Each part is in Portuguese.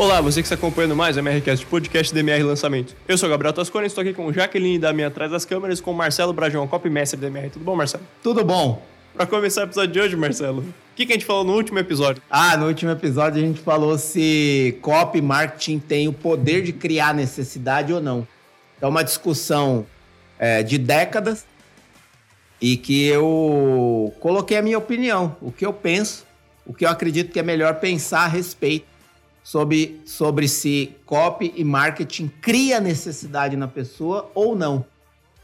Olá, você que está acompanhando mais o MRCast, podcast DMR Lançamento. Eu sou o Gabriel Tascone, estou aqui com Jaqueline da minha atrás das câmeras com Marcelo Brajão, copy mestre DMR. Tudo bom, Marcelo? Tudo bom. Para começar o episódio de hoje, Marcelo, o que, que a gente falou no último episódio? Ah, no último episódio a gente falou se copy marketing tem o poder de criar necessidade ou não. É uma discussão é, de décadas e que eu coloquei a minha opinião, o que eu penso, o que eu acredito que é melhor pensar a respeito sobre, sobre se copy e marketing cria necessidade na pessoa ou não.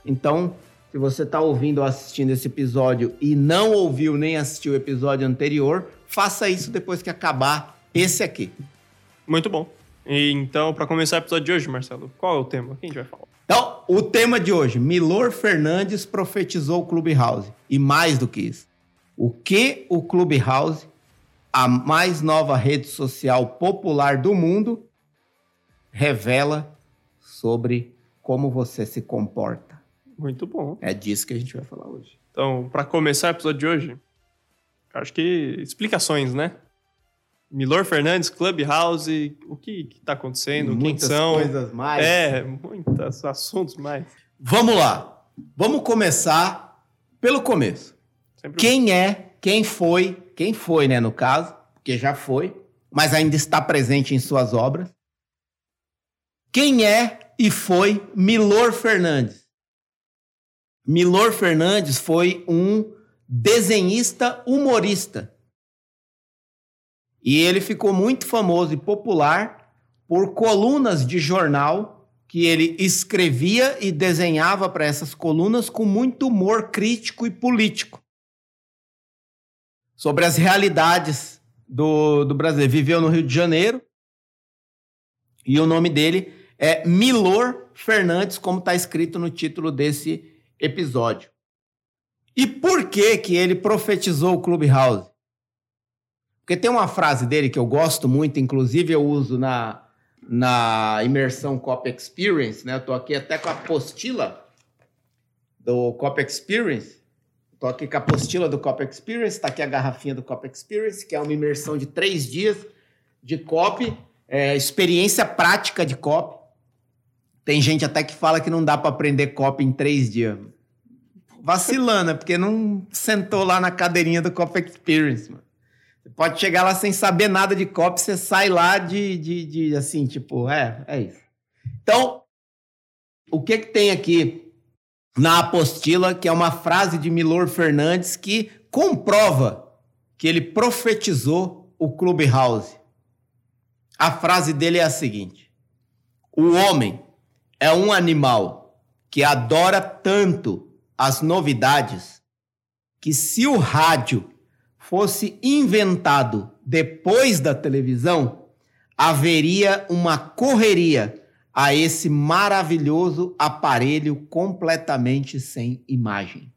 Então, se você está ouvindo ou assistindo esse episódio e não ouviu nem assistiu o episódio anterior, faça isso depois que acabar esse aqui. Muito bom. E então, para começar o episódio de hoje, Marcelo, qual é o tema que a gente vai falar? Então, o tema de hoje: Milor Fernandes profetizou o Clubhouse. E mais do que isso, o que o Clubhouse a mais nova rede social popular do mundo, revela sobre como você se comporta. Muito bom. É disso que a gente vai falar hoje. Então, para começar o episódio de hoje, acho que explicações, né? Milor Fernandes, Clubhouse, o que está acontecendo, muitas quem são. coisas mais. É, muitos assuntos mais. Vamos lá. Vamos começar pelo começo. Sempre quem é, quem foi quem foi, né, no caso, porque já foi, mas ainda está presente em suas obras. Quem é e foi Milor Fernandes? Milor Fernandes foi um desenhista humorista. E ele ficou muito famoso e popular por colunas de jornal que ele escrevia e desenhava para essas colunas com muito humor crítico e político sobre as realidades do, do Brasil. Viveu no Rio de Janeiro e o nome dele é Milor Fernandes, como está escrito no título desse episódio. E por que que ele profetizou o Clubhouse? Porque tem uma frase dele que eu gosto muito, inclusive eu uso na, na imersão Cop Experience, né? Eu tô aqui até com a apostila do Cop Experience, Estou aqui com a apostila do Cop Experience, está aqui a garrafinha do Cop Experience, que é uma imersão de três dias de COP, é, experiência prática de COP. Tem gente até que fala que não dá para aprender COP em três dias. Vacilando, porque não sentou lá na cadeirinha do Cop Experience, mano. Você pode chegar lá sem saber nada de COP, você sai lá de, de, de assim, tipo, é, é isso. Então, o que que tem aqui na apostila, que é uma frase de Milor Fernandes que comprova que ele profetizou o Clubhouse. A frase dele é a seguinte: O homem é um animal que adora tanto as novidades que se o rádio fosse inventado depois da televisão, haveria uma correria a esse maravilhoso aparelho completamente sem imagem.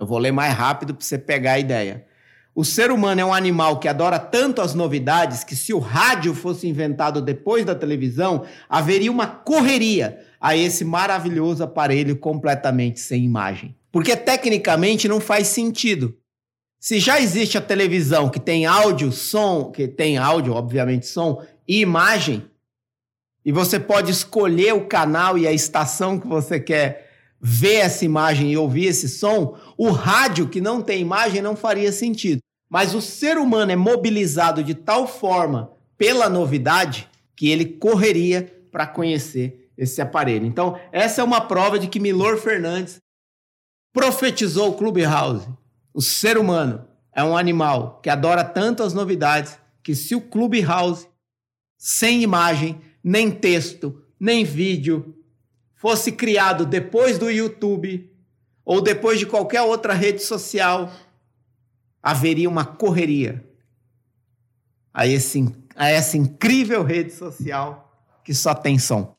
Eu vou ler mais rápido para você pegar a ideia. O ser humano é um animal que adora tanto as novidades que, se o rádio fosse inventado depois da televisão, haveria uma correria a esse maravilhoso aparelho completamente sem imagem. Porque tecnicamente não faz sentido. Se já existe a televisão que tem áudio, som, que tem áudio, obviamente som e imagem, e você pode escolher o canal e a estação que você quer ver essa imagem e ouvir esse som. O rádio, que não tem imagem, não faria sentido. Mas o ser humano é mobilizado de tal forma pela novidade que ele correria para conhecer esse aparelho. Então, essa é uma prova de que Milor Fernandes profetizou o Clubhouse. O ser humano é um animal que adora tanto as novidades que se o Clubhouse sem imagem nem texto, nem vídeo fosse criado depois do YouTube ou depois de qualquer outra rede social, haveria uma correria a, esse, a essa incrível rede social que só tem som.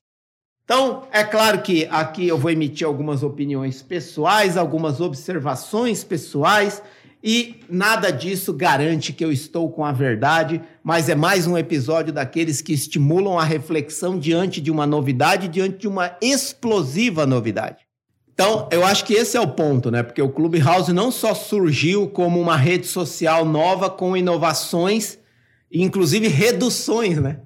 Então, é claro que aqui eu vou emitir algumas opiniões pessoais, algumas observações pessoais e nada disso garante que eu estou com a verdade, mas é mais um episódio daqueles que estimulam a reflexão diante de uma novidade, diante de uma explosiva novidade. Então, eu acho que esse é o ponto, né? Porque o Clubhouse não só surgiu como uma rede social nova com inovações inclusive reduções, né?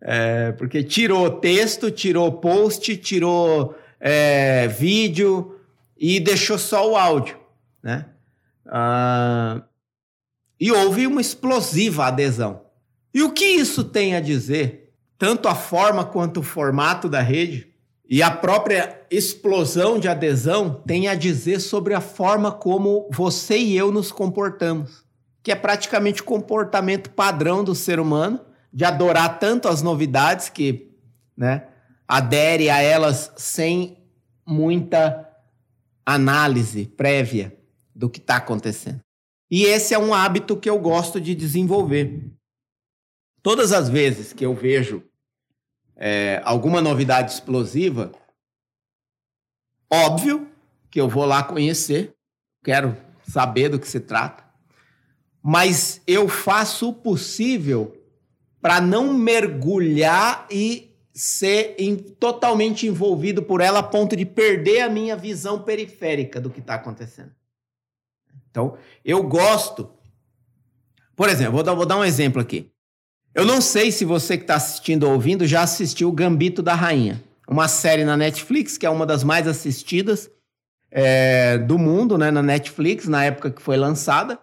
É, porque tirou texto, tirou post, tirou é, vídeo e deixou só o áudio, né? Ah, e houve uma explosiva adesão. E o que isso tem a dizer, tanto a forma quanto o formato da rede, e a própria explosão de adesão tem a dizer sobre a forma como você e eu nos comportamos, que é praticamente o comportamento padrão do ser humano, de adorar tanto as novidades que né, adere a elas sem muita análise prévia do que está acontecendo. E esse é um hábito que eu gosto de desenvolver. Todas as vezes que eu vejo é, alguma novidade explosiva, óbvio que eu vou lá conhecer, quero saber do que se trata, mas eu faço o possível para não mergulhar e ser em, totalmente envolvido por ela a ponto de perder a minha visão periférica do que está acontecendo. Então, eu gosto. Por exemplo, vou dar, vou dar um exemplo aqui. Eu não sei se você que está assistindo ou ouvindo já assistiu Gambito da Rainha, uma série na Netflix que é uma das mais assistidas é, do mundo, né, na Netflix, na época que foi lançada.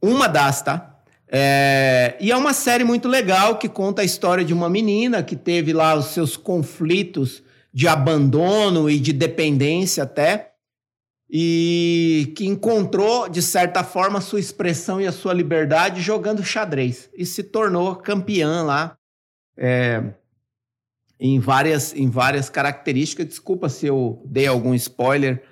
Uma das, tá? É, e é uma série muito legal que conta a história de uma menina que teve lá os seus conflitos de abandono e de dependência até e que encontrou, de certa forma, sua expressão e a sua liberdade jogando xadrez e se tornou campeã lá é, em, várias, em várias características. Desculpa se eu dei algum spoiler,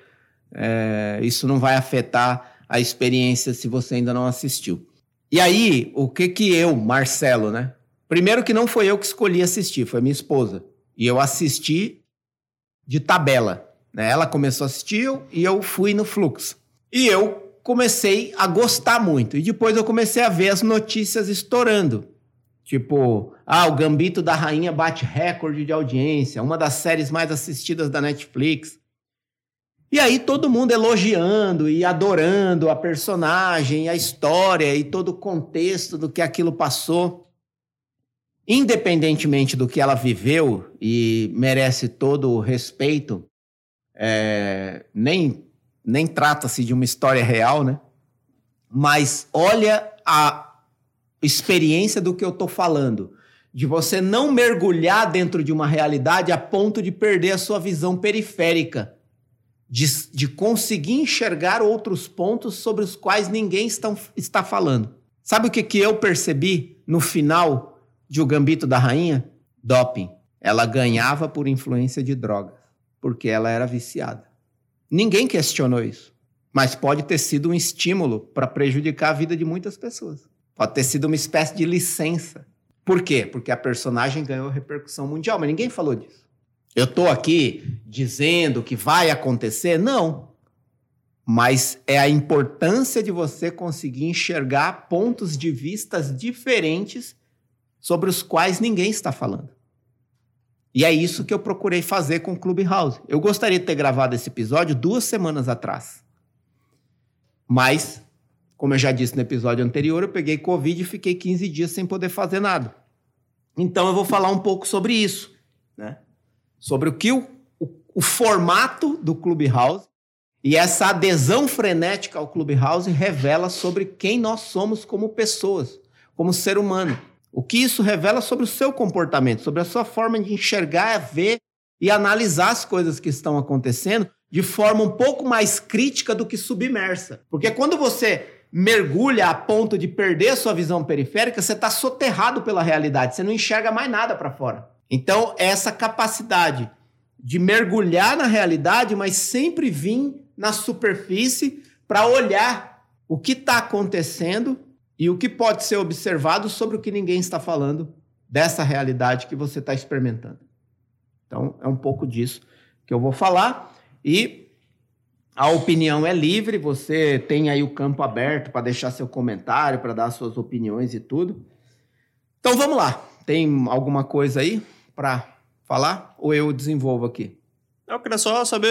é, isso não vai afetar a experiência se você ainda não assistiu. E aí, o que que eu, Marcelo, né? Primeiro que não foi eu que escolhi assistir, foi minha esposa. E eu assisti de tabela. Né? Ela começou a assistir e eu fui no fluxo. E eu comecei a gostar muito. E depois eu comecei a ver as notícias estourando. Tipo, ah, o Gambito da Rainha bate recorde de audiência, uma das séries mais assistidas da Netflix. E aí todo mundo elogiando e adorando a personagem, a história e todo o contexto do que aquilo passou. Independentemente do que ela viveu e merece todo o respeito, é, nem, nem trata-se de uma história real, né? Mas olha a experiência do que eu estou falando. De você não mergulhar dentro de uma realidade a ponto de perder a sua visão periférica. De, de conseguir enxergar outros pontos sobre os quais ninguém está, está falando. Sabe o que, que eu percebi no final de O Gambito da Rainha? Doping. Ela ganhava por influência de droga porque ela era viciada. Ninguém questionou isso, mas pode ter sido um estímulo para prejudicar a vida de muitas pessoas. Pode ter sido uma espécie de licença. Por quê? Porque a personagem ganhou repercussão mundial, mas ninguém falou disso. Eu estou aqui dizendo que vai acontecer? Não. Mas é a importância de você conseguir enxergar pontos de vistas diferentes sobre os quais ninguém está falando. E é isso que eu procurei fazer com o Clubhouse. Eu gostaria de ter gravado esse episódio duas semanas atrás. Mas, como eu já disse no episódio anterior, eu peguei Covid e fiquei 15 dias sem poder fazer nada. Então eu vou falar um pouco sobre isso, né? Sobre o que o, o, o formato do Clubhouse e essa adesão frenética ao Clubhouse revela sobre quem nós somos como pessoas, como ser humano. O que isso revela sobre o seu comportamento, sobre a sua forma de enxergar, ver e analisar as coisas que estão acontecendo de forma um pouco mais crítica do que submersa. Porque quando você mergulha a ponto de perder a sua visão periférica, você está soterrado pela realidade, você não enxerga mais nada para fora. Então, essa capacidade de mergulhar na realidade, mas sempre vir na superfície para olhar o que está acontecendo e o que pode ser observado sobre o que ninguém está falando dessa realidade que você está experimentando. Então, é um pouco disso que eu vou falar. E a opinião é livre, você tem aí o campo aberto para deixar seu comentário, para dar suas opiniões e tudo. Então, vamos lá. Tem alguma coisa aí para falar? Ou eu desenvolvo aqui? Eu queria só saber,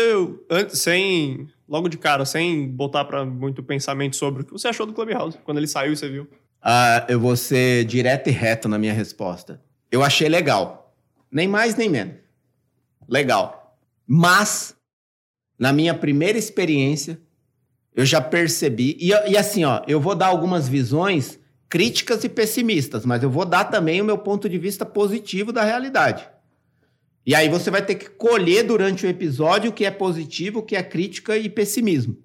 sem logo de cara, sem botar para muito pensamento sobre o que você achou do Clubhouse, quando ele saiu e você viu. Uh, eu vou ser direto e reto na minha resposta. Eu achei legal. Nem mais nem menos. Legal. Mas, na minha primeira experiência, eu já percebi. E, e assim, ó, eu vou dar algumas visões críticas e pessimistas, mas eu vou dar também o meu ponto de vista positivo da realidade. E aí você vai ter que colher durante o episódio o que é positivo, o que é crítica e pessimismo.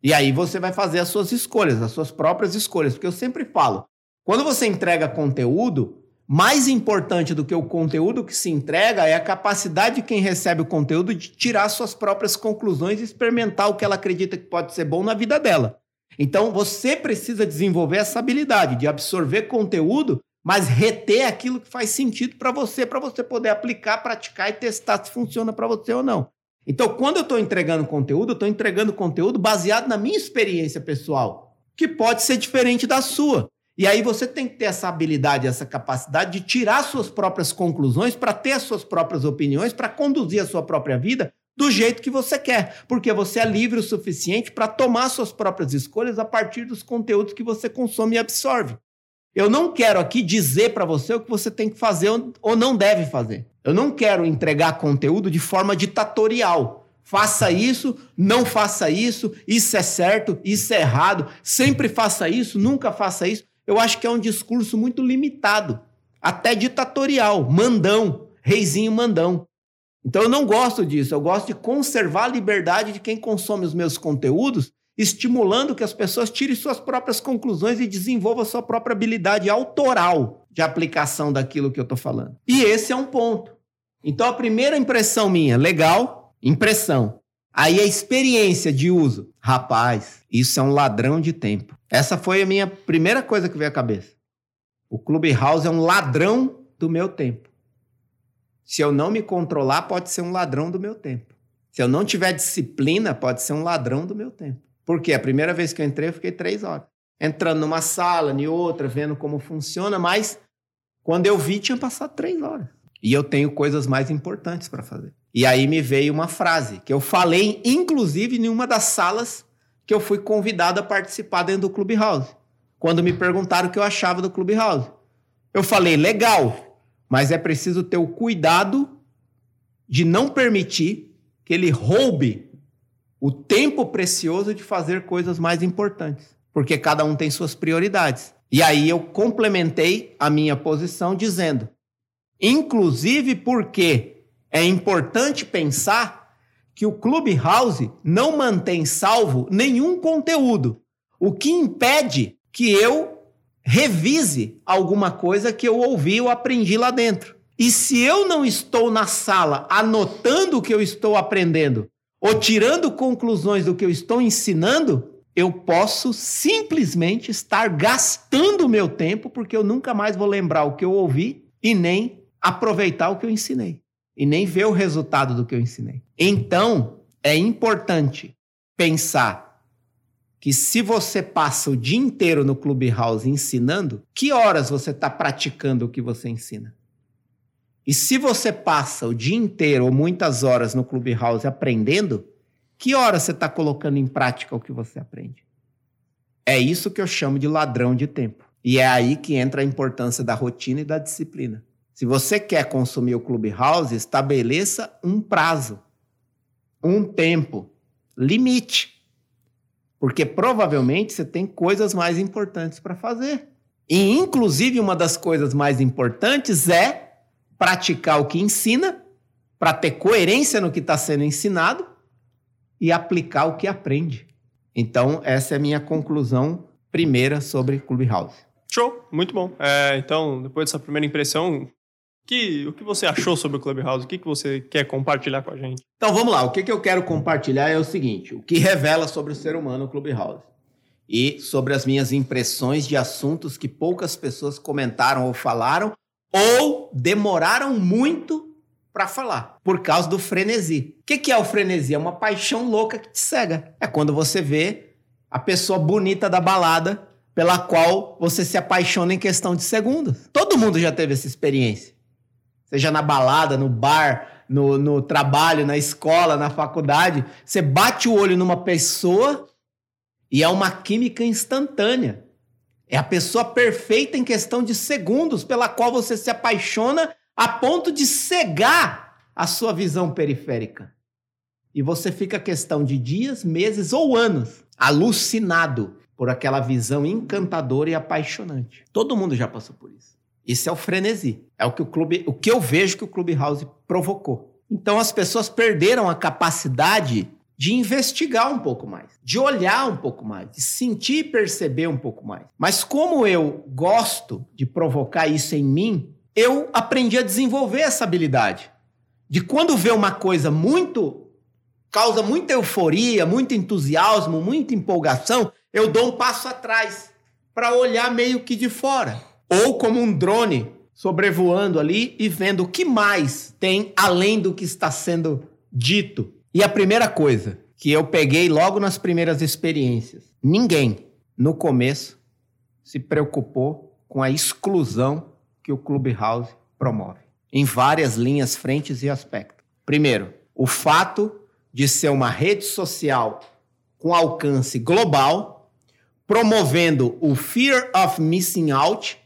E aí você vai fazer as suas escolhas, as suas próprias escolhas. Porque eu sempre falo, quando você entrega conteúdo, mais importante do que o conteúdo que se entrega é a capacidade de quem recebe o conteúdo de tirar suas próprias conclusões e experimentar o que ela acredita que pode ser bom na vida dela. Então você precisa desenvolver essa habilidade de absorver conteúdo mas reter aquilo que faz sentido para você, para você poder aplicar, praticar e testar se funciona para você ou não. Então, quando eu estou entregando conteúdo, eu estou entregando conteúdo baseado na minha experiência pessoal, que pode ser diferente da sua. E aí você tem que ter essa habilidade, essa capacidade de tirar suas próprias conclusões, para ter as suas próprias opiniões, para conduzir a sua própria vida do jeito que você quer, porque você é livre o suficiente para tomar suas próprias escolhas a partir dos conteúdos que você consome e absorve. Eu não quero aqui dizer para você o que você tem que fazer ou não deve fazer. Eu não quero entregar conteúdo de forma ditatorial. Faça isso, não faça isso, isso é certo, isso é errado, sempre faça isso, nunca faça isso. Eu acho que é um discurso muito limitado, até ditatorial, mandão, reizinho mandão. Então eu não gosto disso, eu gosto de conservar a liberdade de quem consome os meus conteúdos estimulando que as pessoas tirem suas próprias conclusões e desenvolvam sua própria habilidade autoral de aplicação daquilo que eu estou falando. E esse é um ponto. Então, a primeira impressão minha, legal, impressão. Aí a experiência de uso. Rapaz, isso é um ladrão de tempo. Essa foi a minha primeira coisa que veio à cabeça. O Clubhouse é um ladrão do meu tempo. Se eu não me controlar, pode ser um ladrão do meu tempo. Se eu não tiver disciplina, pode ser um ladrão do meu tempo. Porque a primeira vez que eu entrei, eu fiquei três horas. Entrando numa sala, em outra, vendo como funciona, mas quando eu vi, tinha passado três horas. E eu tenho coisas mais importantes para fazer. E aí me veio uma frase que eu falei, inclusive, em uma das salas que eu fui convidado a participar dentro do Clubhouse. Quando me perguntaram o que eu achava do Clubhouse. Eu falei, legal, mas é preciso ter o cuidado de não permitir que ele roube o tempo precioso de fazer coisas mais importantes, porque cada um tem suas prioridades. E aí eu complementei a minha posição dizendo, inclusive porque é importante pensar que o Clubhouse não mantém salvo nenhum conteúdo, o que impede que eu revise alguma coisa que eu ouvi ou aprendi lá dentro. E se eu não estou na sala anotando o que eu estou aprendendo ou tirando conclusões do que eu estou ensinando, eu posso simplesmente estar gastando o meu tempo porque eu nunca mais vou lembrar o que eu ouvi e nem aproveitar o que eu ensinei e nem ver o resultado do que eu ensinei. Então, é importante pensar que se você passa o dia inteiro no Clubhouse ensinando, que horas você está praticando o que você ensina? E se você passa o dia inteiro ou muitas horas no Clubhouse aprendendo, que hora você está colocando em prática o que você aprende? É isso que eu chamo de ladrão de tempo. E é aí que entra a importância da rotina e da disciplina. Se você quer consumir o Clubhouse, estabeleça um prazo, um tempo, limite. Porque provavelmente você tem coisas mais importantes para fazer. E, inclusive, uma das coisas mais importantes é praticar o que ensina, para ter coerência no que está sendo ensinado e aplicar o que aprende. Então, essa é a minha conclusão primeira sobre Clubhouse. Show, muito bom. É, então, depois dessa primeira impressão, que, o que você achou sobre o Clubhouse? O que, que você quer compartilhar com a gente? Então, vamos lá. O que, que eu quero compartilhar é o seguinte: o que revela sobre o ser humano o Clubhouse. E sobre as minhas impressões de assuntos que poucas pessoas comentaram ou falaram, ou demoraram muito para falar, por causa do frenesi. O que, é o frenesi? É uma paixão louca que te cega. É quando você vê a pessoa bonita da balada pela qual você se apaixona em questão de segundos. Todo mundo já teve essa experiência. Seja na balada, no bar, no, no trabalho, na escola, na faculdade. Você bate o olho numa pessoa e é uma química instantânea. É a pessoa perfeita em questão de segundos pela qual você se apaixona a ponto de cegar a sua visão periférica. E você fica questão de dias, meses ou anos alucinado por aquela visão encantadora e apaixonante. Todo mundo já passou por isso. Isso é o frenesi. É o que o clube, o que eu vejo que o Clubhouse provocou. Então as pessoas perderam a capacidade de investigar um pouco mais, de olhar um pouco mais, de sentir e perceber um pouco mais. Mas como eu gosto de provocar isso em mim, eu aprendi a desenvolver essa habilidade. De quando vê uma coisa muito causa muita euforia, muito entusiasmo, muita empolgação, eu dou um passo atrás para olhar meio que de fora, ou como um drone sobrevoando ali e vendo o que mais tem além do que está sendo dito. E a primeira coisa que eu peguei logo nas primeiras experiências, ninguém no começo se preocupou com a exclusão que o Clubhouse promove, em várias linhas, frentes e aspectos. Primeiro, o fato de ser uma rede social com alcance global, promovendo o fear of missing out,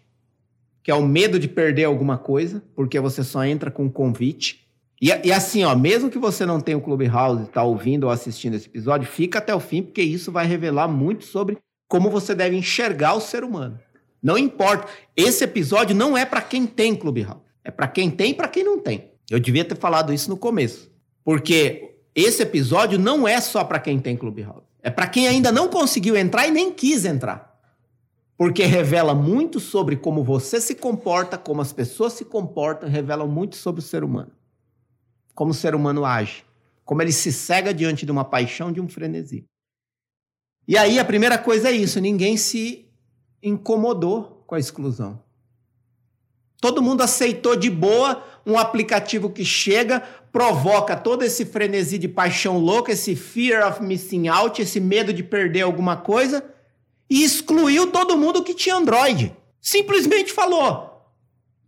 que é o medo de perder alguma coisa, porque você só entra com convite. E, e assim, ó, mesmo que você não tenha o Clubhouse, está ouvindo ou assistindo esse episódio, fica até o fim, porque isso vai revelar muito sobre como você deve enxergar o ser humano. Não importa. Esse episódio não é para quem tem Clubhouse. É para quem tem e para quem não tem. Eu devia ter falado isso no começo. Porque esse episódio não é só para quem tem Clubhouse. É para quem ainda não conseguiu entrar e nem quis entrar. Porque revela muito sobre como você se comporta, como as pessoas se comportam, revela muito sobre o ser humano. Como o ser humano age. Como ele se cega diante de uma paixão, de um frenesi. E aí a primeira coisa é isso: ninguém se incomodou com a exclusão. Todo mundo aceitou de boa um aplicativo que chega, provoca todo esse frenesi de paixão louca, esse fear of missing out, esse medo de perder alguma coisa, e excluiu todo mundo que tinha Android. Simplesmente falou: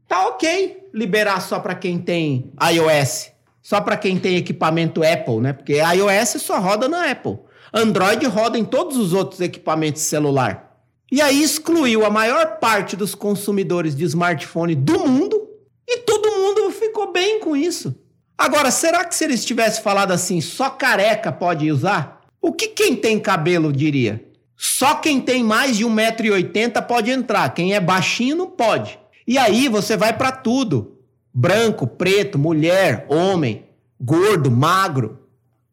tá ok liberar só para quem tem iOS, só para quem tem equipamento Apple, né? Porque iOS só roda na Apple. Android roda em todos os outros equipamentos celular. E aí excluiu a maior parte dos consumidores de smartphone do mundo e todo mundo ficou bem com isso. Agora, será que se eles tivessem falado assim, só careca pode usar? O que quem tem cabelo diria? Só quem tem mais de 1,80m pode entrar, quem é baixinho não pode. E aí você vai para tudo: branco, preto, mulher, homem, gordo, magro.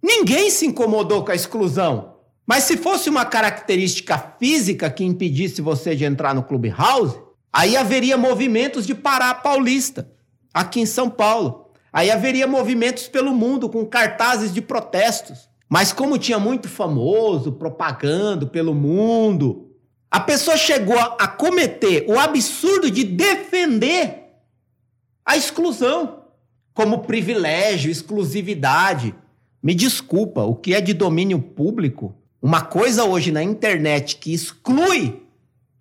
Ninguém se incomodou com a exclusão. Mas se fosse uma característica física que impedisse você de entrar no Clubhouse, aí haveria movimentos de Pará Paulista, aqui em São Paulo. Aí haveria movimentos pelo mundo com cartazes de protestos. Mas como tinha muito famoso propagando pelo mundo, a pessoa chegou a cometer o absurdo de defender a exclusão como privilégio, exclusividade. Me desculpa, o que é de domínio público uma coisa hoje na internet que exclui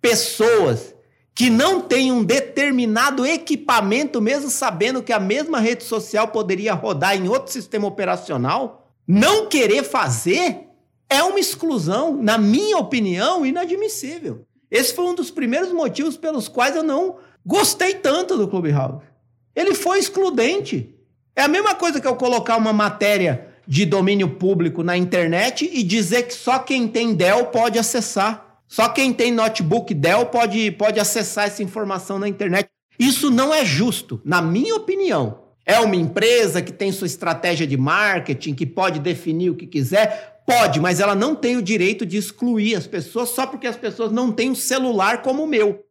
pessoas que não têm um determinado equipamento, mesmo sabendo que a mesma rede social poderia rodar em outro sistema operacional, não querer fazer é uma exclusão, na minha opinião, inadmissível. Esse foi um dos primeiros motivos pelos quais eu não gostei tanto do Clubhouse. Ele foi excludente. É a mesma coisa que eu colocar uma matéria de domínio público na internet e dizer que só quem tem Dell pode acessar. Só quem tem notebook Dell pode, pode acessar essa informação na internet. Isso não é justo, na minha opinião. É uma empresa que tem sua estratégia de marketing, que pode definir o que quiser? Pode, mas ela não tem o direito de excluir as pessoas só porque as pessoas não têm um celular como o meu.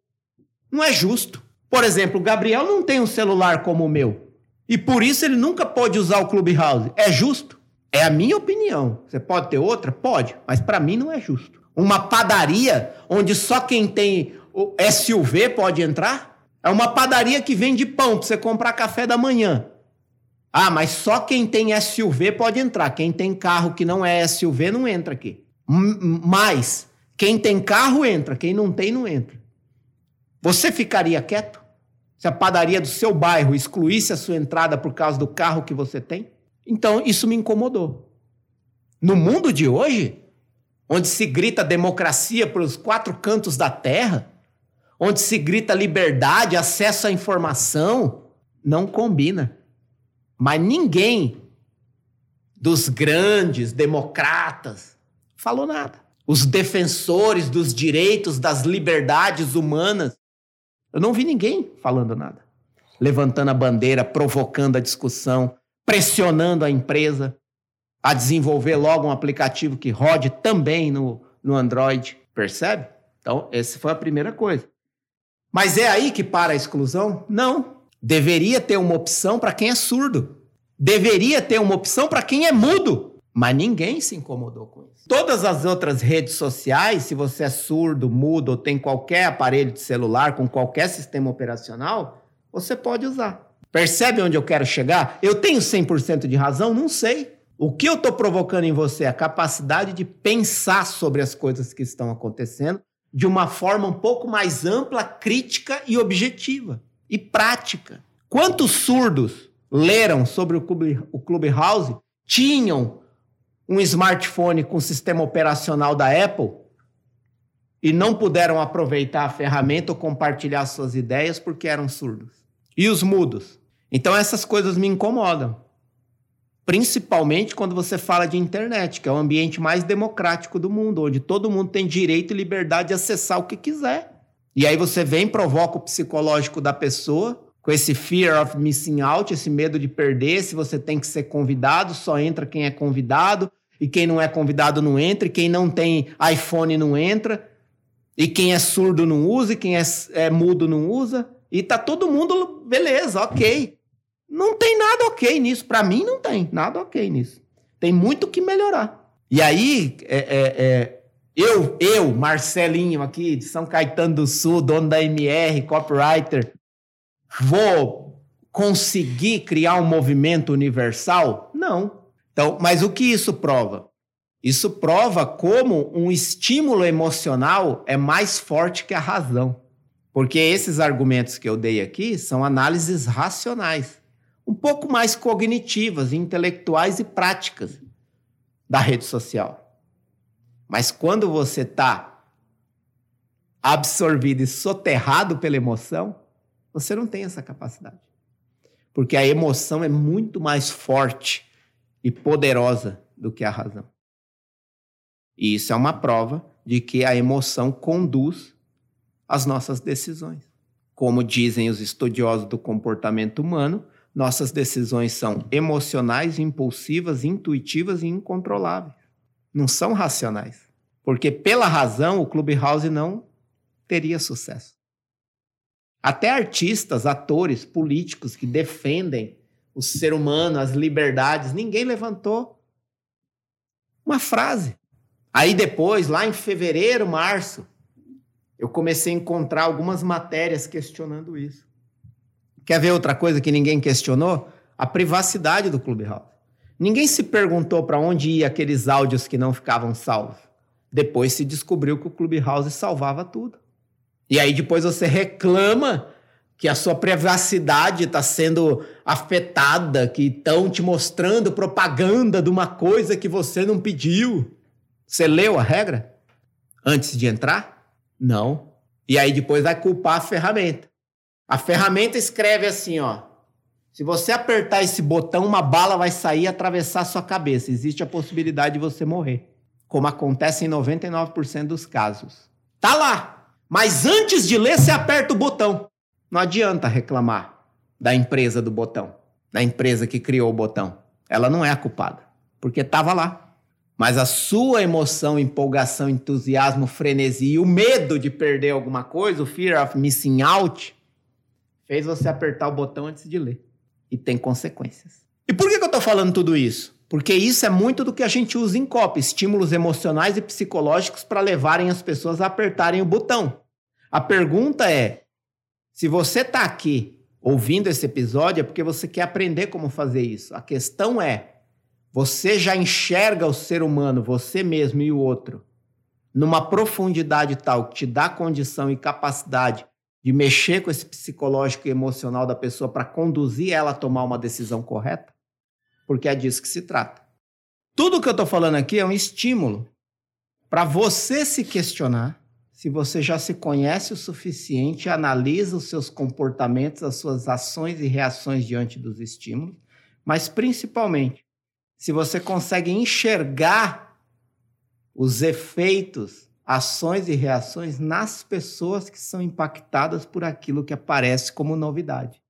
Não é justo. Por exemplo, o Gabriel não tem um celular como o meu. E por isso ele nunca pode usar o Clubhouse. É justo? É a minha opinião. Você pode ter outra? Pode, mas para mim não é justo. Uma padaria onde só quem tem o SUV pode entrar? É uma padaria que vende pão para você comprar café da manhã. Ah, mas só quem tem SUV pode entrar. Quem tem carro que não é SUV não entra aqui. Mas quem tem carro entra, quem não tem não entra. Você ficaria quieto se a padaria do seu bairro excluísse a sua entrada por causa do carro que você tem? Então, isso me incomodou. No mundo de hoje, onde se grita democracia pelos quatro cantos da terra, onde se grita liberdade, acesso à informação, não combina. Mas ninguém dos grandes democratas falou nada. Os defensores dos direitos, das liberdades humanas, eu não vi ninguém falando nada. Levantando a bandeira, provocando a discussão, pressionando a empresa a desenvolver logo um aplicativo que rode também no, no Android. Percebe? Então, essa foi a primeira coisa. Mas é aí que para a exclusão? Não. Deveria ter uma opção para quem é surdo. Deveria ter uma opção para quem é mudo. Mas ninguém se incomodou com isso. Todas as outras redes sociais, se você é surdo, mudo ou tem qualquer aparelho de celular com qualquer sistema operacional, você pode usar. Percebe onde eu quero chegar? Eu tenho 100% de razão? Não sei. O que eu estou provocando em você é a capacidade de pensar sobre as coisas que estão acontecendo de uma forma um pouco mais ampla, crítica e objetiva e prática. Quantos surdos leram sobre o, Clubhouse tinham um smartphone com sistema operacional da Apple e não puderam aproveitar a ferramenta ou compartilhar suas ideias porque eram surdos? E os mudos? Então essas coisas me incomodam. Principalmente quando você fala de internet, que é o ambiente mais democrático do mundo, onde todo mundo tem direito e liberdade de acessar o que quiser. E aí você vem, provoca o psicológico da pessoa, com esse fear of missing out, esse medo de perder, se você tem que ser convidado, só entra quem é convidado, e quem não é convidado não entra, e quem não tem iPhone não entra, e quem é surdo não usa, e quem é, é mudo não usa, e tá todo mundo, beleza, ok. Não tem nada ok nisso. Para mim, não tem nada ok nisso. Tem muito que melhorar. E aí, é, é, é, eu, eu, Marcelinho, aqui de São Caetano do Sul, dono da MR, copywriter, vou conseguir criar um movimento universal? Não. Então, mas o que isso prova? Isso prova como um estímulo emocional é mais forte que a razão. Porque esses argumentos que eu dei aqui são análises racionais um pouco mais cognitivas, intelectuais e práticas da rede social. Mas quando você está absorvido e soterrado pela emoção, você não tem essa capacidade. Porque a emoção é muito mais forte e poderosa do que a razão. E isso é uma prova de que a emoção conduz as nossas decisões. Como dizem os estudiosos do comportamento humano, nossas decisões são emocionais, impulsivas, intuitivas e incontroláveis. Não são racionais. Porque pela razão o Clubhouse não teria sucesso. Até artistas, atores, políticos que defendem o ser humano, as liberdades, ninguém levantou uma frase. Aí depois, lá em fevereiro, março, eu comecei a encontrar algumas matérias questionando isso. Quer ver outra coisa que ninguém questionou? A privacidade do Clubhouse. Ninguém se perguntou para onde ia aqueles áudios que não ficavam salvos. Depois se descobriu que o Clubhouse salvava tudo. E aí depois você reclama que a sua privacidade está sendo afetada, que estão te mostrando propaganda de uma coisa que você não pediu. Você leu a regra antes de entrar? Não. E aí depois vai culpar a ferramenta. A ferramenta escreve assim, ó. Se você apertar esse botão, uma bala vai sair e atravessar sua cabeça. Existe a possibilidade de você morrer, como acontece em 99% dos casos. Tá lá. Mas antes de ler, você aperta o botão. Não adianta reclamar da empresa do botão, da empresa que criou o botão. Ela não é a culpada, porque estava lá. Mas a sua emoção, empolgação, entusiasmo, frenesi e o medo de perder alguma coisa, o fear of missing out, fez você apertar o botão antes de ler. E tem consequências. E por que, que eu estou falando tudo isso? Porque isso é muito do que a gente usa em copy, estímulos emocionais e psicológicos para levarem as pessoas a apertarem o botão. A pergunta é: se você está aqui ouvindo esse episódio, é porque você quer aprender como fazer isso. A questão é: você já enxerga o ser humano, você mesmo e o outro, numa profundidade tal que te dá condição e capacidade de mexer com esse psicológico e emocional da pessoa para conduzir ela a tomar uma decisão correta? Porque é disso que se trata. Tudo que eu estou falando aqui é um estímulo para você se questionar se você já se conhece o suficiente, analisa os seus comportamentos, as suas ações e reações diante dos estímulos, mas principalmente se você consegue enxergar os efeitos, ações e reações nas pessoas que são impactadas por aquilo que aparece como novidade,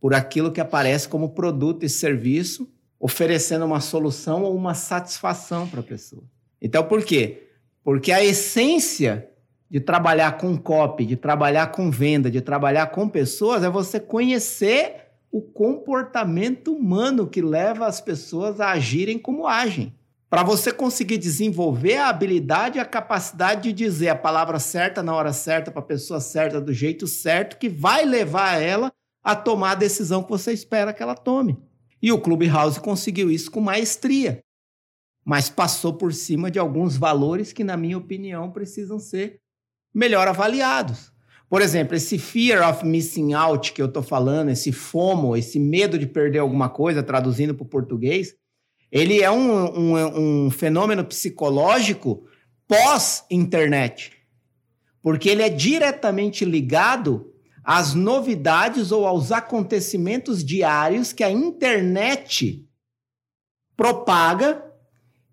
por aquilo que aparece como produto e serviço, oferecendo uma solução ou uma satisfação para a pessoa. Então, por quê? Porque a essência de trabalhar com copy, de trabalhar com venda, de trabalhar com pessoas é você conhecer o comportamento humano que leva as pessoas a agirem como agem. Para você conseguir desenvolver a habilidade e a capacidade de dizer a palavra certa na hora certa para a pessoa certa do jeito certo que vai levar ela a tomar a decisão que você espera que ela tome. E o Clubhouse conseguiu isso com maestria mas passou por cima de alguns valores que, na minha opinião, precisam ser melhor avaliados. Por exemplo, esse fear of missing out que eu estou falando, esse FOMO, esse medo de perder alguma coisa, traduzindo para o português, ele é um, um, um fenômeno psicológico pós-internet, porque ele é diretamente ligado às novidades ou aos acontecimentos diários que a internet propaga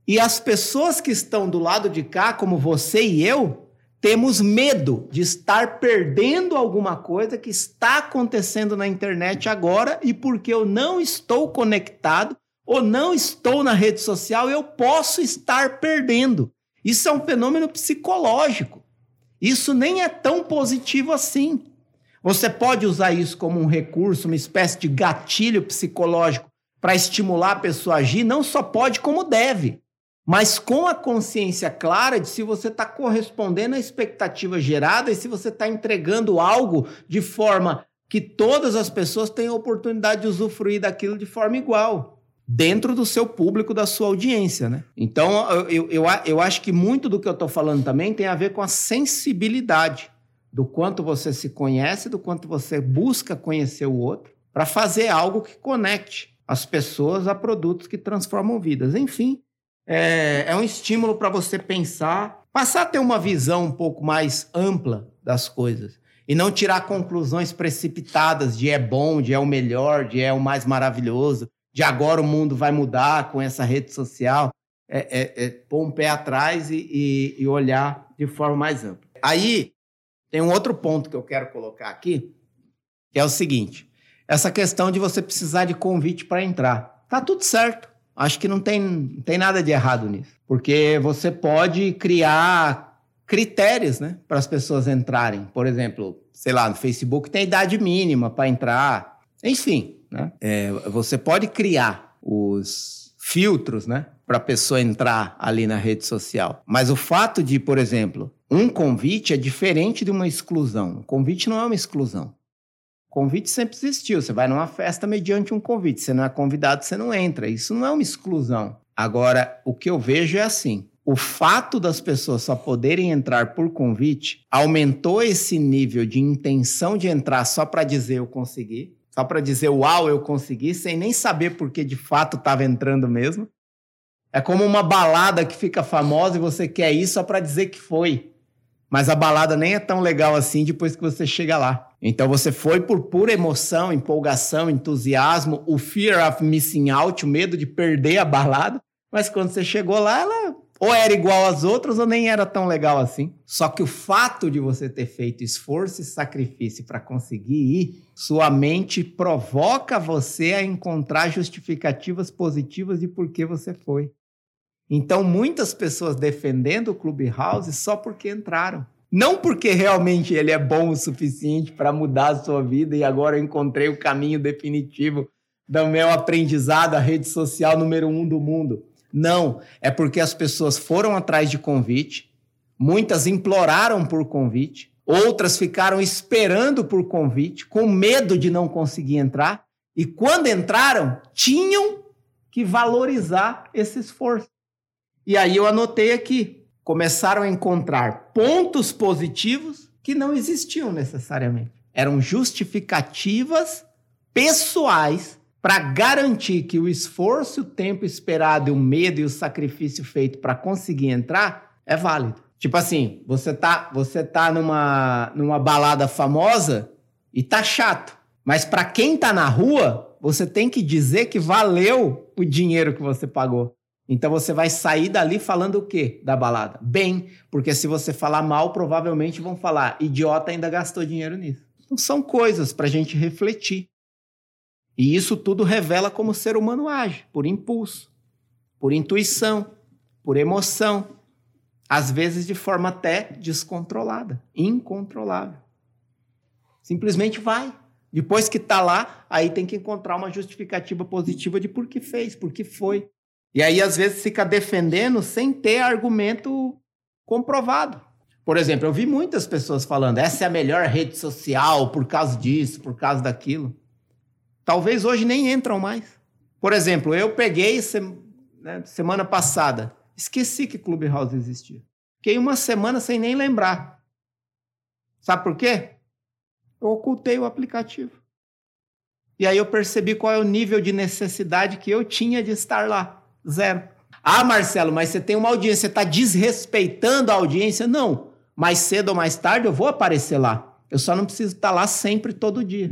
e as pessoas que estão do lado de cá, como você e eu, temos medo de estar perdendo alguma coisa que está acontecendo na internet agora e porque eu não estou conectado ou não estou na rede social, eu posso estar perdendo. Isso é um fenômeno psicológico. Isso nem é tão positivo assim. Você pode usar isso como um recurso, uma espécie de gatilho psicológico para estimular a pessoa a agir, não só pode, como deve mas com a consciência clara de se você está correspondendo à expectativa gerada e se você está entregando algo de forma que todas as pessoas tenham oportunidade de usufruir daquilo de forma igual, dentro do seu público, da sua audiência. Né? Então, eu, eu, eu acho que muito do que eu estou falando também tem a ver com a sensibilidade do quanto você se conhece, do quanto você busca conhecer o outro, para fazer algo que conecte as pessoas a produtos que transformam vidas. Enfim, é, é um estímulo para você pensar, passar a ter uma visão um pouco mais ampla das coisas e não tirar conclusões precipitadas de é bom, de é o melhor, de é o mais maravilhoso, de agora o mundo vai mudar com essa rede social. É, é, é pôr um pé atrás e, e, e olhar de forma mais ampla. Aí tem um outro ponto que eu quero colocar aqui, que é o seguinte: essa questão de você precisar de convite para entrar. Tá tudo certo. Acho que não tem, não tem nada de errado nisso. Porque você pode criar critérios né, para as pessoas entrarem. Por exemplo, sei lá, no Facebook tem idade mínima para entrar. Enfim, né? É, você pode criar os filtros né, para a pessoa entrar ali na rede social. Mas o fato de, por exemplo, um convite é diferente de uma exclusão. Convite não é uma exclusão. Convite sempre existiu. Você vai numa festa mediante um convite. Você não é convidado, você não entra. Isso não é uma exclusão. Agora, o que eu vejo é assim: o fato das pessoas só poderem entrar por convite aumentou esse nível de intenção de entrar só para dizer eu consegui, só para dizer uau, eu consegui, sem nem saber porque de fato estava entrando mesmo. É como uma balada que fica famosa e você quer ir só para dizer que foi. Mas a balada nem é tão legal assim depois que você chega lá. Então você foi por pura emoção, empolgação, entusiasmo, o fear of missing out, o medo de perder a balada. Mas quando você chegou lá, ela ou era igual às outras ou nem era tão legal assim. Só que o fato de você ter feito esforço e sacrifício para conseguir ir, sua mente provoca você a encontrar justificativas positivas de por que você foi. Então, muitas pessoas defendendo o Clubhouse só porque entraram. Não porque realmente ele é bom o suficiente para mudar a sua vida e agora eu encontrei o caminho definitivo do meu aprendizado, a rede social número um do mundo. Não, é porque as pessoas foram atrás de convite, muitas imploraram por convite, outras ficaram esperando por convite, com medo de não conseguir entrar, e quando entraram, tinham que valorizar esse esforço. E aí eu anotei aqui: começaram a encontrar pontos positivos que não existiam necessariamente. Eram justificativas pessoais para garantir que o esforço, o tempo esperado, o medo e o sacrifício feito para conseguir entrar é válido. Tipo assim, você tá, você tá numa, numa balada famosa e tá chato. Mas para quem tá na rua, você tem que dizer que valeu o dinheiro que você pagou. Então você vai sair dali falando o quê da balada? Bem, porque se você falar mal, provavelmente vão falar: idiota ainda gastou dinheiro nisso. Então são coisas para a gente refletir. E isso tudo revela como o ser humano age, por impulso, por intuição, por emoção, às vezes de forma até descontrolada, incontrolável. Simplesmente vai. Depois que está lá, aí tem que encontrar uma justificativa positiva de por que fez, por que foi. E aí, às vezes, fica defendendo sem ter argumento comprovado. Por exemplo, eu vi muitas pessoas falando: essa é a melhor rede social por causa disso, por causa daquilo. Talvez hoje nem entram mais. Por exemplo, eu peguei né, semana passada, esqueci que Clubhouse existia. Fiquei uma semana sem nem lembrar. Sabe por quê? Eu ocultei o aplicativo. E aí eu percebi qual é o nível de necessidade que eu tinha de estar lá. Zero. Ah, Marcelo, mas você tem uma audiência, você está desrespeitando a audiência? Não. Mais cedo ou mais tarde eu vou aparecer lá. Eu só não preciso estar lá sempre, todo dia.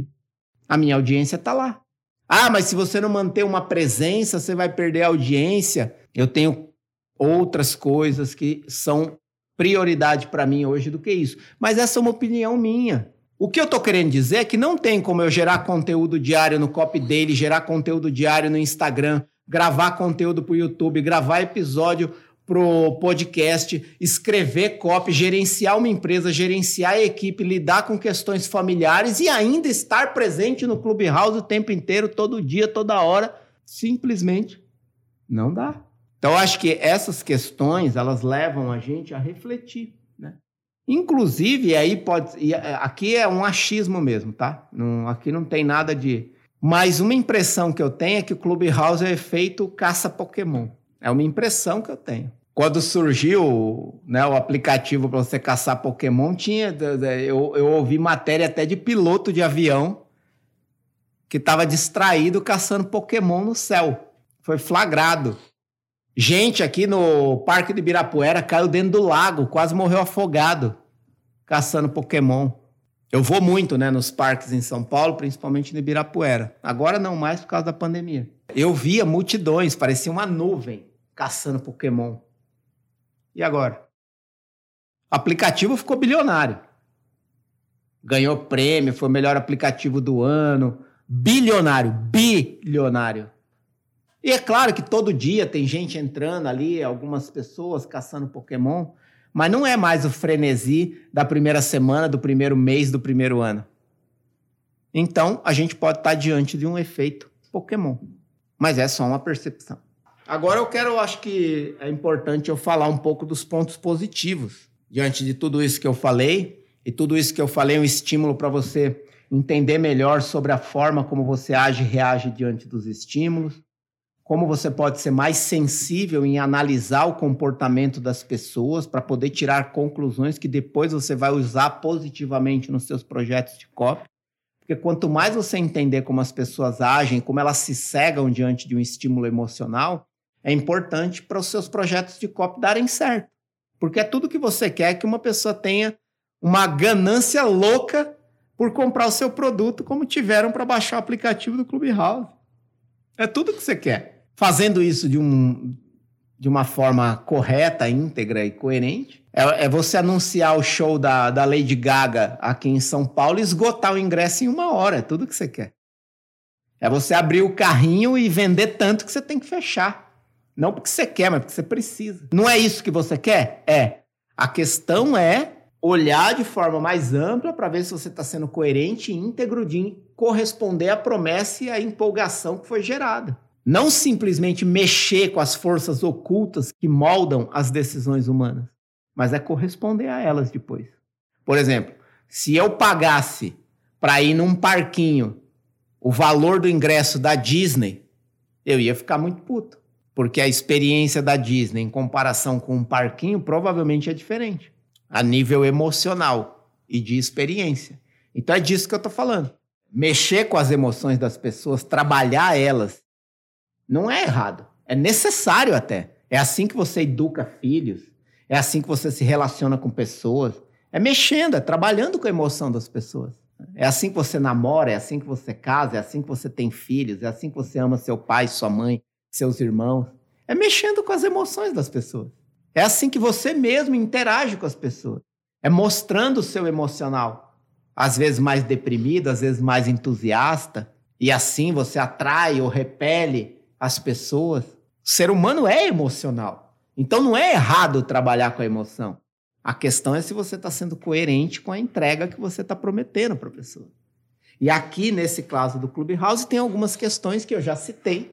A minha audiência está lá. Ah, mas se você não manter uma presença, você vai perder a audiência. Eu tenho outras coisas que são prioridade para mim hoje do que isso. Mas essa é uma opinião minha. O que eu estou querendo dizer é que não tem como eu gerar conteúdo diário no Copy Daily, gerar conteúdo diário no Instagram, gravar conteúdo para o YouTube, gravar episódio pro podcast, escrever copy, gerenciar uma empresa, gerenciar a equipe, lidar com questões familiares e ainda estar presente no Clubhouse o tempo inteiro, todo dia, toda hora, simplesmente não dá. Então acho que essas questões, elas levam a gente a refletir, né? Inclusive, aí pode, é, aqui é um achismo mesmo, tá? Não, aqui não tem nada de mas uma impressão que eu tenho é que o Clubhouse é feito caça Pokémon. É uma impressão que eu tenho. Quando surgiu né, o aplicativo para você caçar Pokémon, tinha, eu, eu ouvi matéria até de piloto de avião que estava distraído caçando Pokémon no céu. Foi flagrado. Gente aqui no Parque de Ibirapuera caiu dentro do lago, quase morreu afogado caçando Pokémon. Eu vou muito, né, nos parques em São Paulo, principalmente no Ibirapuera. Agora não mais por causa da pandemia. Eu via multidões, parecia uma nuvem caçando Pokémon. E agora? O aplicativo ficou bilionário. Ganhou prêmio, foi o melhor aplicativo do ano. Bilionário, bilionário. E é claro que todo dia tem gente entrando ali, algumas pessoas caçando Pokémon. Mas não é mais o frenesi da primeira semana, do primeiro mês, do primeiro ano. Então, a gente pode estar diante de um efeito Pokémon. Mas é só uma percepção. Agora eu quero, acho que é importante eu falar um pouco dos pontos positivos. Diante de tudo isso que eu falei, e tudo isso que eu falei é um estímulo para você entender melhor sobre a forma como você age e reage diante dos estímulos, como você pode ser mais sensível em analisar o comportamento das pessoas para poder tirar conclusões que depois você vai usar positivamente nos seus projetos de copy. Porque quanto mais você entender como as pessoas agem, como elas se cegam diante de um estímulo emocional, é importante para os seus projetos de copy darem certo. Porque é tudo que você quer que uma pessoa tenha uma ganância louca por comprar o seu produto, como tiveram para baixar o aplicativo do Clubhouse. É tudo que você quer fazendo isso de, um, de uma forma correta, íntegra e coerente. É, é, você anunciar o show da, da Lady Gaga aqui em São Paulo e esgotar o ingresso em uma hora. É tudo que você quer. É você abrir o carrinho e vender tanto que você tem que fechar. Não porque você quer, mas porque você precisa. Não é isso que você quer? É. A questão é olhar de forma mais ampla para ver se você está sendo coerente e íntegro de corresponder à promessa e à empolgação que foi gerada. Não simplesmente mexer com as forças ocultas que moldam as decisões humanas, mas é corresponder a elas depois. Por exemplo, se eu pagasse para ir num parquinho o valor do ingresso da Disney, eu ia ficar muito puto. Porque a experiência da Disney em comparação com um parquinho provavelmente é diferente. A nível emocional e de experiência. Então é disso que eu estou falando. Mexer com as emoções das pessoas, trabalhar elas não é errado. É necessário até. É assim que você educa filhos. É assim que você se relaciona com pessoas. É mexendo, é trabalhando com a emoção das pessoas. É assim que você namora, é assim que você casa, é assim que você tem filhos, é assim que você ama seu pai, sua mãe, seus irmãos. É mexendo com as emoções das pessoas. É assim que você mesmo interage com as pessoas. É mostrando o seu emocional. Às vezes mais deprimido, às vezes mais entusiasta. E assim você atrai ou repele as pessoas. O ser humano é emocional. Então não é errado trabalhar com a emoção. A questão é se você está sendo coerente com a entrega que você está prometendo para a pessoa. E aqui, nesse caso do Clubhouse, tem algumas questões que eu já citei,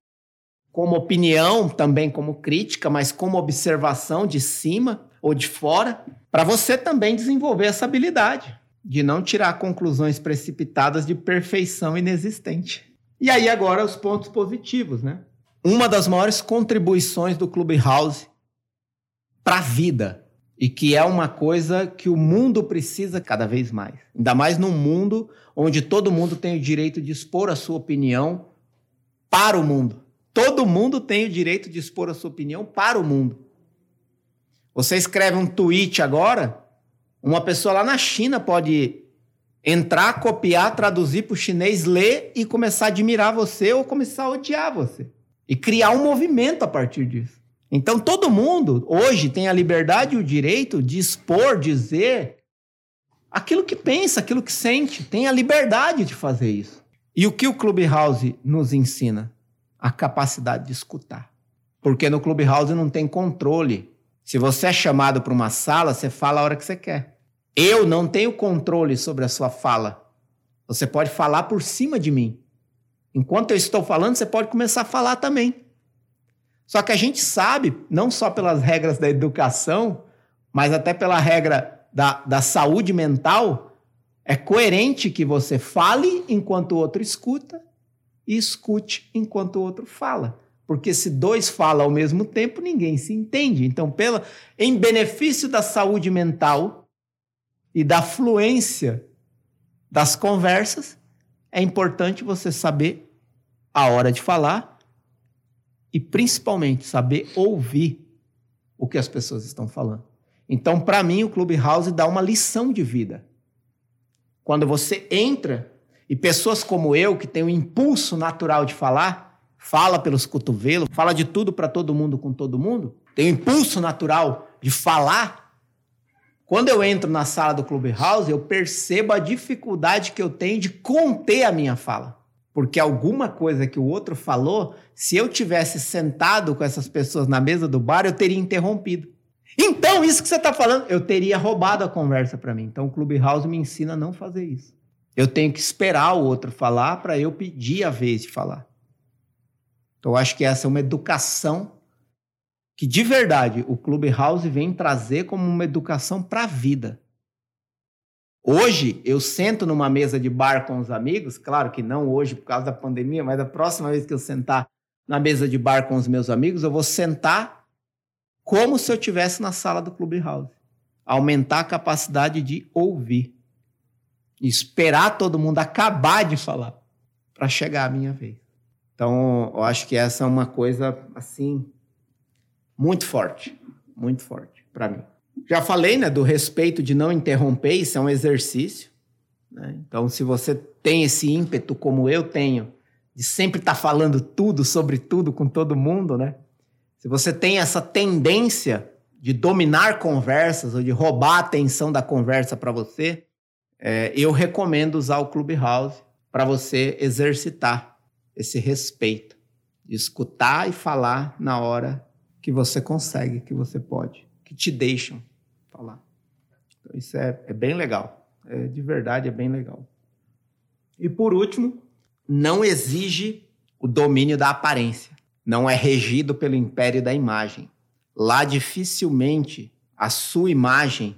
como opinião, também como crítica, mas como observação de cima ou de fora, para você também desenvolver essa habilidade de não tirar conclusões precipitadas de perfeição inexistente. E aí agora os pontos positivos, né? Uma das maiores contribuições do Clubhouse para a vida e que é uma coisa que o mundo precisa cada vez mais. Ainda mais num mundo onde todo mundo tem o direito de expor a sua opinião para o mundo. Todo mundo tem o direito de expor a sua opinião para o mundo. Você escreve um tweet agora, uma pessoa lá na China pode entrar, copiar, traduzir para o chinês, ler e começar a admirar você ou começar a odiar você. E criar um movimento a partir disso. Então todo mundo hoje tem a liberdade e o direito de expor, dizer aquilo que pensa, aquilo que sente, tem a liberdade de fazer isso. E o que o Clubhouse nos ensina? A capacidade de escutar. Porque no Clubhouse não tem controle. Se você é chamado para uma sala, você fala a hora que você quer. Eu não tenho controle sobre a sua fala. Você pode falar por cima de mim. Enquanto eu estou falando, você pode começar a falar também. Só que a gente sabe, não só pelas regras da educação, mas até pela regra da, da saúde mental, é coerente que você fale enquanto o outro escuta e escute enquanto o outro fala. Porque se dois falam ao mesmo tempo, ninguém se entende. Então, pela, em benefício da saúde mental e da fluência das conversas, é importante você saber a hora de falar e principalmente saber ouvir o que as pessoas estão falando. Então, para mim, o Clubhouse dá uma lição de vida. Quando você entra e pessoas como eu, que tem o impulso natural de falar, fala pelos cotovelos, fala de tudo para todo mundo com todo mundo, tem o impulso natural de falar. Quando eu entro na sala do Clubhouse, eu percebo a dificuldade que eu tenho de conter a minha fala porque alguma coisa que o outro falou, se eu tivesse sentado com essas pessoas na mesa do bar, eu teria interrompido. Então, isso que você está falando, eu teria roubado a conversa para mim. Então, o Clubhouse me ensina a não fazer isso. Eu tenho que esperar o outro falar para eu pedir a vez de falar. Então, eu acho que essa é uma educação que, de verdade, o Clubhouse vem trazer como uma educação para a vida. Hoje, eu sento numa mesa de bar com os amigos, claro que não hoje por causa da pandemia, mas a próxima vez que eu sentar na mesa de bar com os meus amigos, eu vou sentar como se eu estivesse na sala do Clubhouse. Aumentar a capacidade de ouvir. Esperar todo mundo acabar de falar para chegar a minha vez. Então, eu acho que essa é uma coisa, assim, muito forte. Muito forte para mim. Já falei, né, do respeito de não interromper, isso é um exercício. Né? Então, se você tem esse ímpeto, como eu tenho, de sempre estar tá falando tudo sobre tudo com todo mundo, né? Se você tem essa tendência de dominar conversas ou de roubar a atenção da conversa para você, é, eu recomendo usar o Clubhouse para você exercitar esse respeito, escutar e falar na hora que você consegue, que você pode, que te deixam falar. Então, isso é, é bem legal. É, de verdade, é bem legal. E por último, não exige o domínio da aparência. Não é regido pelo império da imagem. Lá dificilmente a sua imagem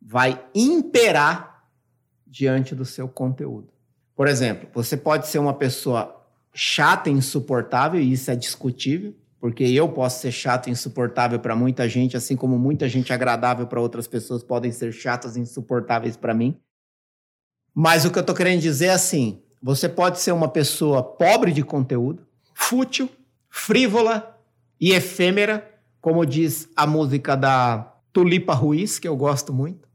vai imperar diante do seu conteúdo. Por exemplo, você pode ser uma pessoa chata insuportável, e isso é discutível, porque eu posso ser chato e insuportável para muita gente, assim como muita gente agradável para outras pessoas podem ser chatas e insuportáveis para mim. Mas o que eu estou querendo dizer é assim: você pode ser uma pessoa pobre de conteúdo, fútil, frívola e efêmera, como diz a música da Tulipa Ruiz, que eu gosto muito.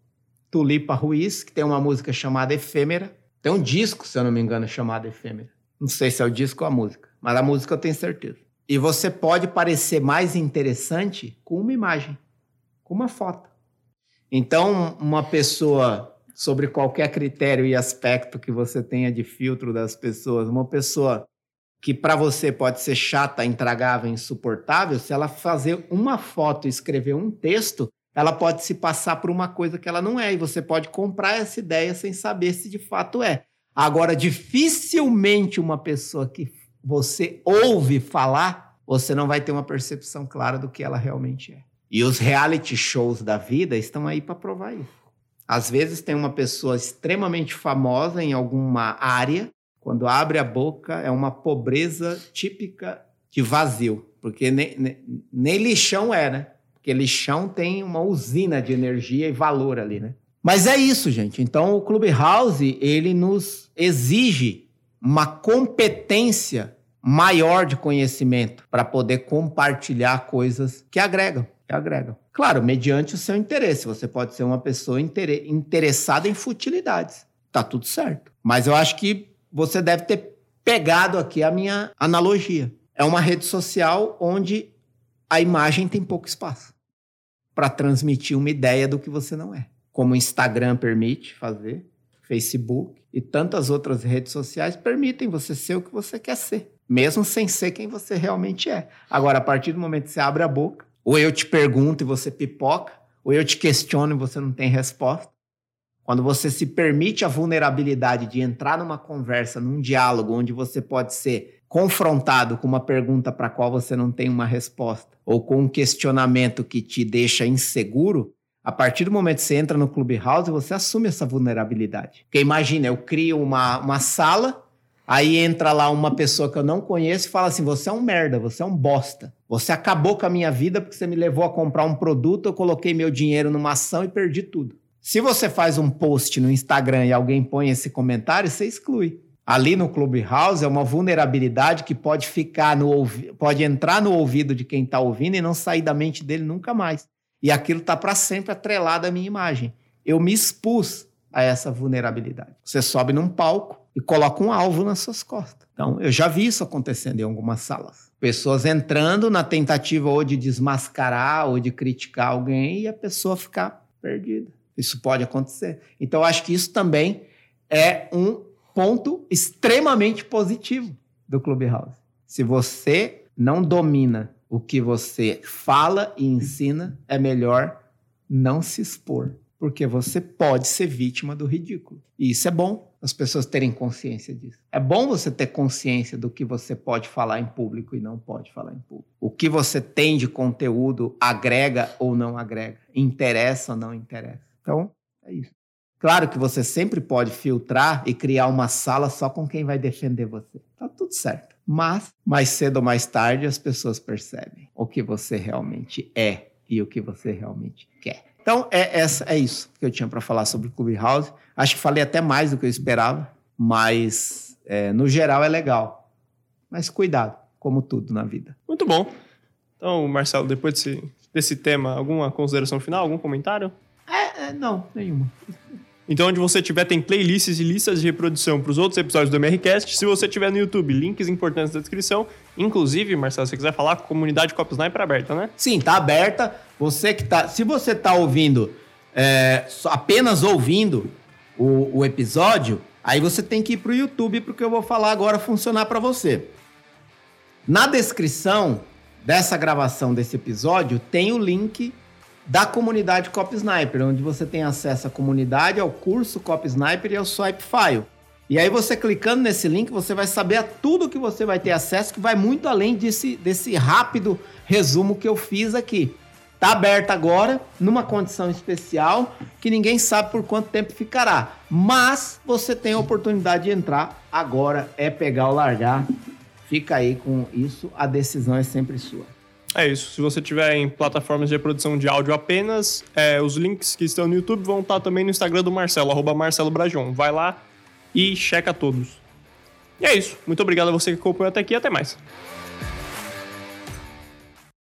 Tulipa Ruiz, que tem uma música chamada Efêmera. Tem um disco, se eu não me engano, chamado Efêmera. Não sei se é o disco ou a música, mas a música eu tenho certeza. E você pode parecer mais interessante com uma imagem, com uma foto. Então, uma pessoa, sobre qualquer critério e aspecto que você tenha de filtro das pessoas, uma pessoa que para você pode ser chata, intragável, insuportável, se ela fazer uma foto e escrever um texto, ela pode se passar por uma coisa que ela não é, e você pode comprar essa ideia sem saber se de fato é. Agora, dificilmente uma pessoa que você ouve falar, você não vai ter uma percepção clara do que ela realmente é. E os reality shows da vida estão aí para provar isso. Às vezes tem uma pessoa extremamente famosa em alguma área, quando abre a boca é uma pobreza típica de vazio, porque nem, nem, nem lixão é, né? Porque lixão tem uma usina de energia e valor ali, né? Mas é isso, gente. Então o Clubhouse, ele nos exige uma competência maior de conhecimento para poder compartilhar coisas que agregam, que agregam. Claro, mediante o seu interesse. Você pode ser uma pessoa interessada em futilidades. Tá tudo certo. Mas eu acho que você deve ter pegado aqui a minha analogia. É uma rede social onde a imagem tem pouco espaço para transmitir uma ideia do que você não é. Como o Instagram permite fazer, Facebook e tantas outras redes sociais permitem você ser o que você quer ser, mesmo sem ser quem você realmente é. Agora, a partir do momento que você abre a boca, ou eu te pergunto e você pipoca, ou eu te questiono e você não tem resposta, quando você se permite a vulnerabilidade de entrar numa conversa, num diálogo onde você pode ser confrontado com uma pergunta para a qual você não tem uma resposta, ou com um questionamento que te deixa inseguro, a partir do momento que você entra no Clubhouse, você assume essa vulnerabilidade. Porque imagina, eu crio uma, uma sala, aí entra lá uma pessoa que eu não conheço e fala assim: você é um merda, você é um bosta. Você acabou com a minha vida porque você me levou a comprar um produto, eu coloquei meu dinheiro numa ação e perdi tudo. Se você faz um post no Instagram e alguém põe esse comentário, você exclui. Ali no Clubhouse é uma vulnerabilidade que pode ficar no pode entrar no ouvido de quem está ouvindo e não sair da mente dele nunca mais. E aquilo está para sempre atrelado à minha imagem. Eu me expus a essa vulnerabilidade. Você sobe num palco e coloca um alvo nas suas costas. Então, eu já vi isso acontecendo em algumas salas. Pessoas entrando na tentativa ou de desmascarar ou de criticar alguém e a pessoa ficar perdida. Isso pode acontecer. Então, eu acho que isso também é um ponto extremamente positivo do Clubhouse. Se você não domina o que você fala e ensina, é melhor não se expor, porque você pode ser vítima do ridículo. E isso é bom as pessoas terem consciência disso. É bom você ter consciência do que você pode falar em público e não pode falar em público. O que você tem de conteúdo agrega ou não agrega, interessa ou não interessa. Então, é isso. Claro que você sempre pode filtrar e criar uma sala só com quem vai defender você. Tá tudo certo. Mas, mais cedo ou mais tarde, as pessoas percebem o que você realmente é e o que você realmente quer. Então, é, essa, é isso que eu tinha para falar sobre o Clubhouse. Acho que falei até mais do que eu esperava, mas é, no geral é legal. Mas cuidado, como tudo na vida. Muito bom. Então, Marcelo, depois desse, desse tema, alguma consideração final, algum comentário? É, é, não, nenhuma. Então, onde você tiver, tem playlists e listas de reprodução para os outros episódios do MRCast. Se você tiver no YouTube, links importantes na descrição. Inclusive, Marcelo, se você quiser falar, a comunidade Cop Sniper é aberta, né? Sim, tá aberta. Você que tá. Se você tá ouvindo, é, apenas ouvindo o, o episódio, aí você tem que ir pro YouTube, porque eu vou falar agora funcionar para você. Na descrição dessa gravação desse episódio, tem o link da comunidade Cop Sniper, onde você tem acesso à comunidade, ao curso Cop Sniper e ao Swipe File. E aí você clicando nesse link, você vai saber tudo que você vai ter acesso, que vai muito além desse, desse rápido resumo que eu fiz aqui. Tá aberto agora, numa condição especial, que ninguém sabe por quanto tempo ficará. Mas você tem a oportunidade de entrar agora, é pegar ou largar. Fica aí com isso, a decisão é sempre sua. É isso. Se você tiver em plataformas de reprodução de áudio apenas, é, os links que estão no YouTube vão estar também no Instagram do Marcelo, arroba Marcelo Brajon. Vai lá e checa todos. E é isso. Muito obrigado a você que acompanhou até aqui até mais.